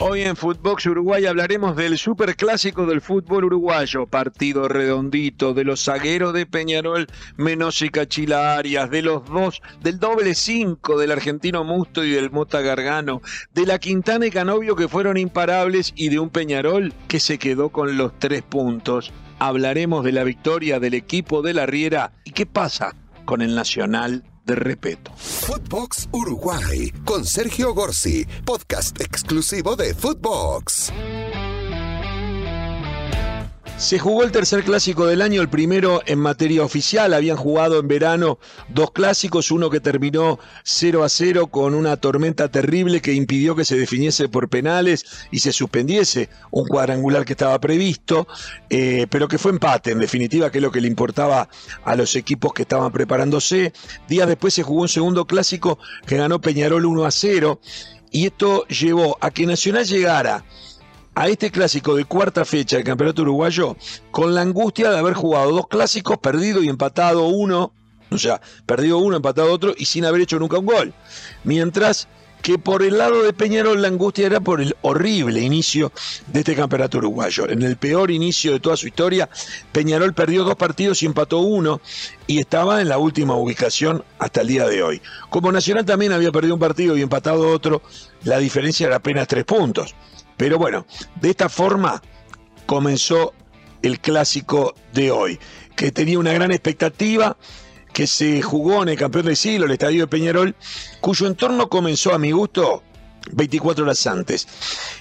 Hoy en Footbox Uruguay hablaremos del superclásico del fútbol uruguayo, partido redondito de los zagueros de Peñarol, Menos y Cachila Arias, de los dos, del doble cinco del argentino Musto y del Mota Gargano, de la Quintana y Canovio que fueron imparables y de un Peñarol que se quedó con los tres puntos. Hablaremos de la victoria del equipo de la Riera y qué pasa con el Nacional de respeto. Footbox Uruguay con Sergio Gorsi, podcast exclusivo de Footbox. Se jugó el tercer clásico del año, el primero en materia oficial. Habían jugado en verano dos clásicos, uno que terminó 0 a 0 con una tormenta terrible que impidió que se definiese por penales y se suspendiese un cuadrangular que estaba previsto, eh, pero que fue empate en definitiva, que es lo que le importaba a los equipos que estaban preparándose. Días después se jugó un segundo clásico que ganó Peñarol 1 a 0 y esto llevó a que Nacional llegara a este clásico de cuarta fecha del Campeonato Uruguayo con la angustia de haber jugado dos clásicos, perdido y empatado uno, o sea, perdido uno, empatado otro y sin haber hecho nunca un gol. Mientras que por el lado de Peñarol la angustia era por el horrible inicio de este campeonato uruguayo. En el peor inicio de toda su historia, Peñarol perdió dos partidos y empató uno y estaba en la última ubicación hasta el día de hoy. Como Nacional también había perdido un partido y empatado otro, la diferencia era apenas tres puntos. Pero bueno, de esta forma comenzó el clásico de hoy, que tenía una gran expectativa, que se jugó en el campeón del siglo, el estadio de Peñarol, cuyo entorno comenzó a mi gusto 24 horas antes.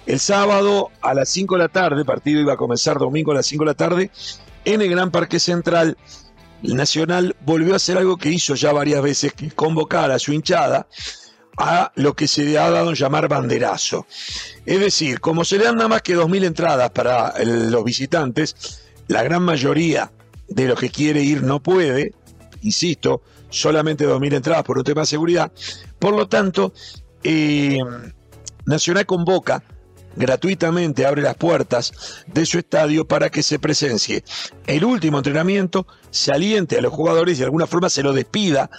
El sábado a las 5 de la tarde, partido iba a comenzar domingo a las 5 de la tarde, en el Gran Parque Central, el Nacional volvió a hacer algo que hizo ya varias veces, que convocar a su hinchada a lo que se ha dado a llamar banderazo. Es decir, como se le dan nada más que 2.000 entradas para los visitantes, la gran mayoría de los que quiere ir no puede, insisto, solamente 2.000 entradas por un tema de seguridad. Por lo tanto, eh, Nacional convoca gratuitamente, abre las puertas de su estadio para que se presencie el último entrenamiento, se aliente a los jugadores y de alguna forma se lo despida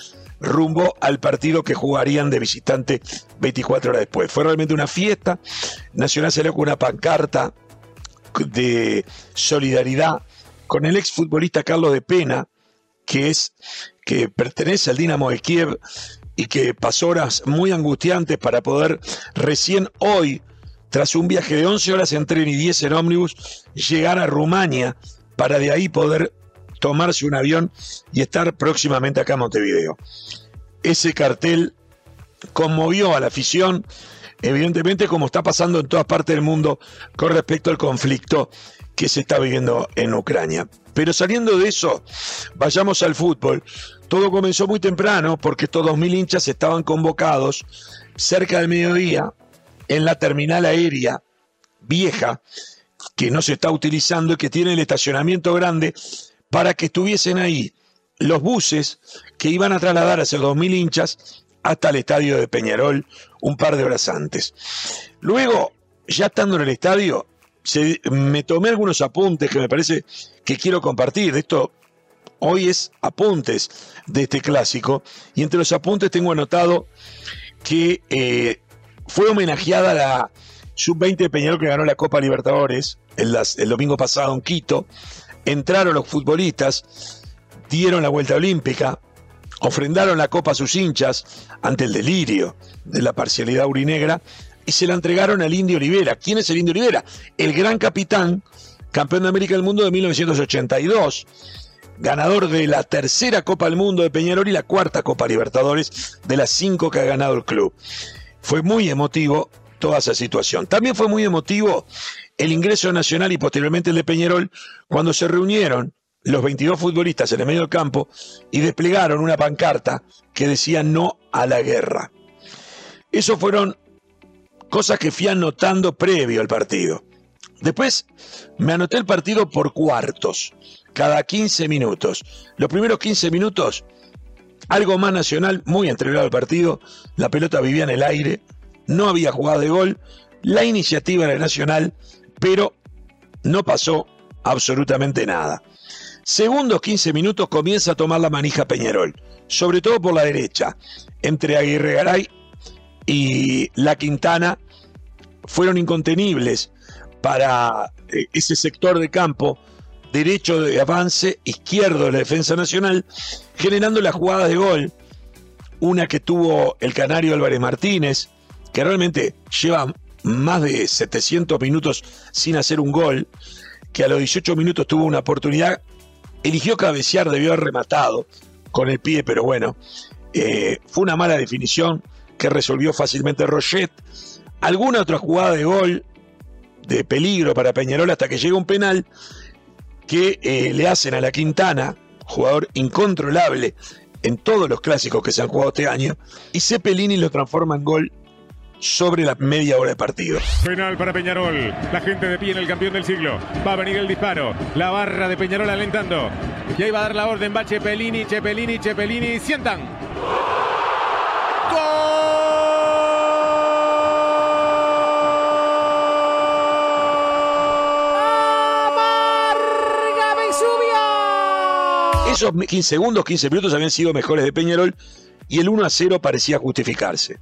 rumbo al partido que jugarían de visitante 24 horas después. Fue realmente una fiesta. Nacional salió con una pancarta de solidaridad con el exfutbolista Carlos de Pena, que es que pertenece al Dinamo de Kiev y que pasó horas muy angustiantes para poder recién hoy, tras un viaje de 11 horas en tren y 10 en ómnibus, llegar a Rumania para de ahí poder tomarse un avión y estar próximamente acá en Montevideo. Ese cartel conmovió a la afición, evidentemente como está pasando en todas partes del mundo con respecto al conflicto que se está viviendo en Ucrania. Pero saliendo de eso, vayamos al fútbol. Todo comenzó muy temprano porque estos 2.000 hinchas estaban convocados cerca del mediodía en la terminal aérea vieja que no se está utilizando y que tiene el estacionamiento grande para que estuviesen ahí los buses que iban a trasladar a esos 2.000 hinchas hasta el estadio de Peñarol un par de horas antes. Luego, ya estando en el estadio, me tomé algunos apuntes que me parece que quiero compartir. Esto hoy es apuntes de este clásico y entre los apuntes tengo anotado que eh, fue homenajeada la sub-20 de Peñarol que ganó la Copa Libertadores el, el domingo pasado en Quito entraron los futbolistas, dieron la vuelta olímpica, ofrendaron la copa a sus hinchas ante el delirio de la parcialidad urinegra y se la entregaron al Indio Olivera. ¿Quién es el Indio Olivera? El gran capitán, campeón de América del Mundo de 1982, ganador de la tercera Copa del Mundo de Peñarol y la cuarta Copa Libertadores de las cinco que ha ganado el club. Fue muy emotivo toda esa situación. También fue muy emotivo el ingreso nacional y posteriormente el de Peñarol cuando se reunieron los 22 futbolistas en el medio del campo y desplegaron una pancarta que decía no a la guerra. Eso fueron cosas que fui anotando previo al partido. Después me anoté el partido por cuartos, cada 15 minutos. Los primeros 15 minutos, algo más nacional, muy entregado el partido, la pelota vivía en el aire, no había jugada de gol, la iniciativa era nacional, pero no pasó absolutamente nada. Segundos 15 minutos comienza a tomar la manija Peñarol, sobre todo por la derecha, entre Aguirre Garay y La Quintana. fueron incontenibles para eh, ese sector de campo, derecho de avance, izquierdo de la defensa nacional, generando la jugada de gol, una que tuvo el canario Álvarez Martínez, que realmente lleva más de 700 minutos sin hacer un gol, que a los 18 minutos tuvo una oportunidad, eligió cabecear, debió haber rematado con el pie, pero bueno, eh, fue una mala definición que resolvió fácilmente Roget. Alguna otra jugada de gol, de peligro para Peñarol hasta que llega un penal que eh, le hacen a la Quintana, jugador incontrolable en todos los clásicos que se han jugado este año, y Cepelini lo transforma en gol sobre la media hora de partido. Penal para Peñarol. La gente de pie en el campeón del siglo. Va a venir el disparo. La barra de Peñarol alentando. Y ahí va a dar la orden. Va Chepelini, Chepelini, Chepelini. Sientan. Esos 15 segundos, 15 minutos habían sido mejores de Peñarol y el 1 a 0 parecía justificarse.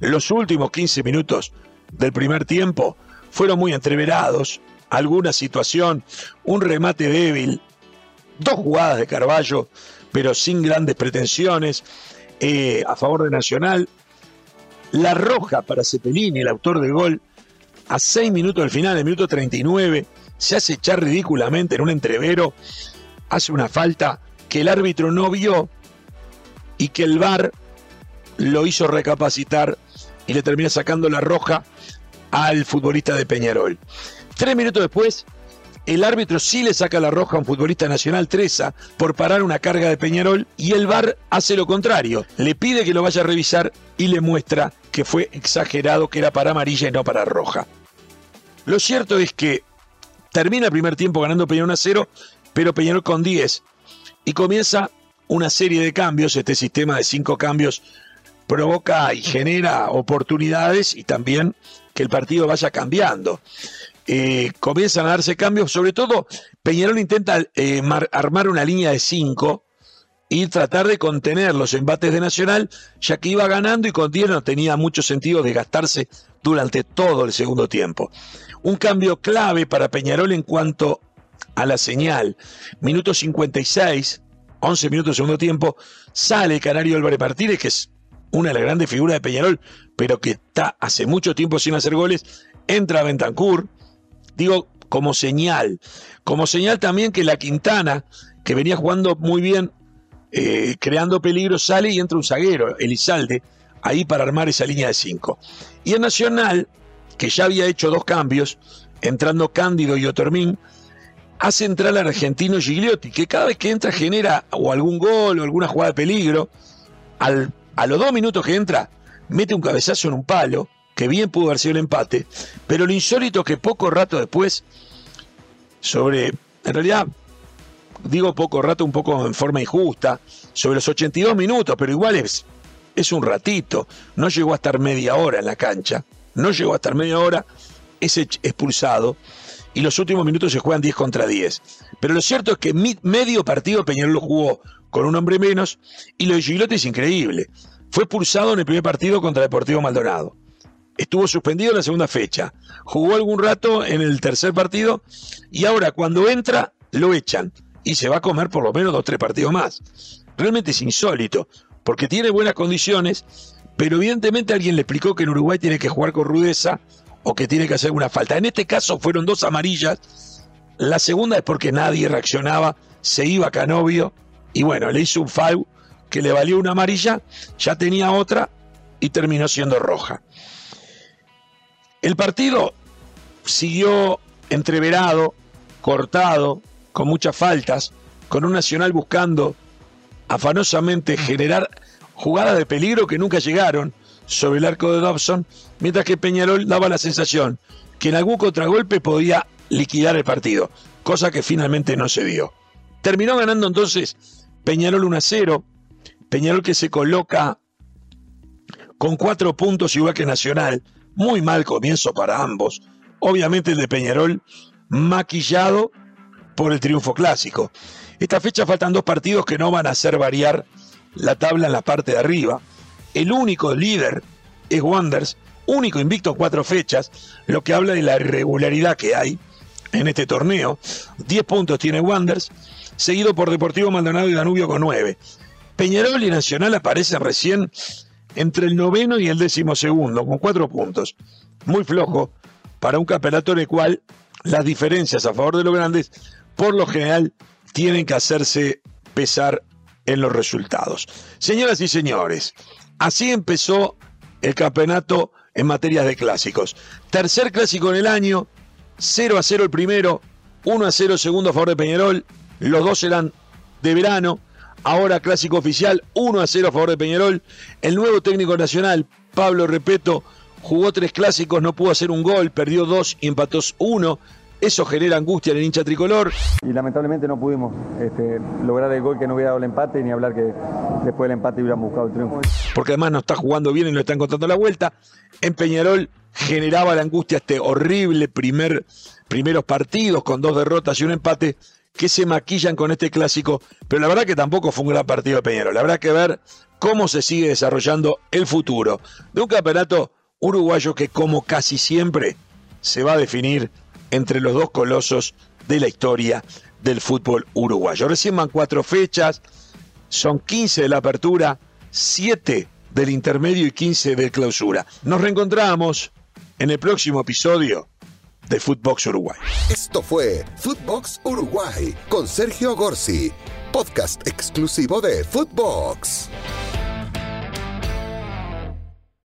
Los últimos 15 minutos del primer tiempo fueron muy entreverados, alguna situación, un remate débil, dos jugadas de Carballo, pero sin grandes pretensiones, eh, a favor de Nacional. La roja para Cepelini, el autor del gol, a 6 minutos del final, el minuto 39, se hace echar ridículamente en un entrevero, hace una falta que el árbitro no vio y que el VAR lo hizo recapacitar y le termina sacando la roja al futbolista de Peñarol. Tres minutos después, el árbitro sí le saca la roja a un futbolista nacional, Treza, por parar una carga de Peñarol y el VAR hace lo contrario. Le pide que lo vaya a revisar y le muestra que fue exagerado, que era para amarilla y no para roja. Lo cierto es que termina el primer tiempo ganando Peñarol 1 a 0, pero Peñarol con 10 y comienza una serie de cambios, este sistema de cinco cambios provoca y genera oportunidades y también que el partido vaya cambiando. Eh, comienzan a darse cambios, sobre todo Peñarol intenta eh, armar una línea de cinco y tratar de contener los embates de Nacional, ya que iba ganando y con 10 no tenía mucho sentido desgastarse durante todo el segundo tiempo. Un cambio clave para Peñarol en cuanto a la señal. Minuto 56, 11 minutos segundo tiempo, sale Canario Álvarez Martínez, que es una de las grandes figuras de Peñarol, pero que está hace mucho tiempo sin hacer goles, entra Bentancur, digo, como señal, como señal también que la Quintana, que venía jugando muy bien, eh, creando peligro, sale y entra un zaguero, Elizalde, ahí para armar esa línea de cinco. Y el Nacional, que ya había hecho dos cambios, entrando Cándido y Otermín, hace entrar al argentino Gigliotti, que cada vez que entra genera o algún gol o alguna jugada de peligro. Al a los dos minutos que entra, mete un cabezazo en un palo, que bien pudo haber sido el empate, pero lo insólito es que poco rato después, sobre, en realidad, digo poco rato un poco en forma injusta, sobre los 82 minutos, pero igual es, es un ratito, no llegó a estar media hora en la cancha, no llegó a estar media hora, es expulsado y los últimos minutos se juegan 10 contra 10. Pero lo cierto es que medio partido Peñarol jugó con un hombre menos y lo de Gigliotti es increíble. Fue expulsado en el primer partido contra Deportivo Maldonado. Estuvo suspendido en la segunda fecha. Jugó algún rato en el tercer partido y ahora cuando entra lo echan y se va a comer por lo menos dos o tres partidos más. Realmente es insólito porque tiene buenas condiciones, pero evidentemente alguien le explicó que en Uruguay tiene que jugar con rudeza o que tiene que hacer una falta. En este caso fueron dos amarillas. La segunda es porque nadie reaccionaba, se iba Canovio y bueno, le hizo un foul que le valió una amarilla, ya tenía otra y terminó siendo roja. El partido siguió entreverado, cortado, con muchas faltas, con un Nacional buscando afanosamente generar jugadas de peligro que nunca llegaron sobre el arco de Dobson, mientras que Peñarol daba la sensación que en algún contragolpe podía liquidar el partido, cosa que finalmente no se dio. Terminó ganando entonces Peñarol 1 a 0, Peñarol que se coloca con cuatro puntos igual que Nacional. Muy mal comienzo para ambos. Obviamente el de Peñarol maquillado por el triunfo clásico. Esta fecha faltan dos partidos que no van a hacer variar la tabla en la parte de arriba. El único líder es Wanders único invicto cuatro fechas, lo que habla de la irregularidad que hay en este torneo. 10 puntos tiene Wanders, seguido por Deportivo Maldonado y Danubio con 9. Peñarol y Nacional aparecen recién entre el noveno y el décimo segundo, con 4 puntos. Muy flojo para un campeonato en el cual las diferencias a favor de los grandes, por lo general, tienen que hacerse pesar en los resultados. Señoras y señores, así empezó el campeonato en materias de clásicos. Tercer clásico en el año, 0 a 0 el primero, 1 a 0 el segundo a favor de Peñarol, los dos eran de verano, ahora clásico oficial, 1 a 0 a favor de Peñarol, el nuevo técnico nacional, Pablo Repeto, jugó tres clásicos, no pudo hacer un gol, perdió dos y empató uno, eso genera angustia en el hincha tricolor. Y lamentablemente no pudimos este, lograr el gol que no hubiera dado el empate, ni hablar que después del empate hubiéramos buscado el triunfo. Porque además no está jugando bien y no está encontrando la vuelta. En Peñarol generaba la angustia este horrible primer, primeros partidos con dos derrotas y un empate que se maquillan con este clásico, pero la verdad que tampoco fue un gran partido de Peñarol. Habrá que ver cómo se sigue desarrollando el futuro de un campeonato uruguayo que como casi siempre se va a definir entre los dos colosos de la historia del fútbol uruguayo. Recién van cuatro fechas, son 15 de la apertura, 7 del intermedio y 15 de clausura. Nos reencontramos en el próximo episodio de Footbox Uruguay. Esto fue Footbox Uruguay con Sergio Gorsi, podcast exclusivo de Footbox.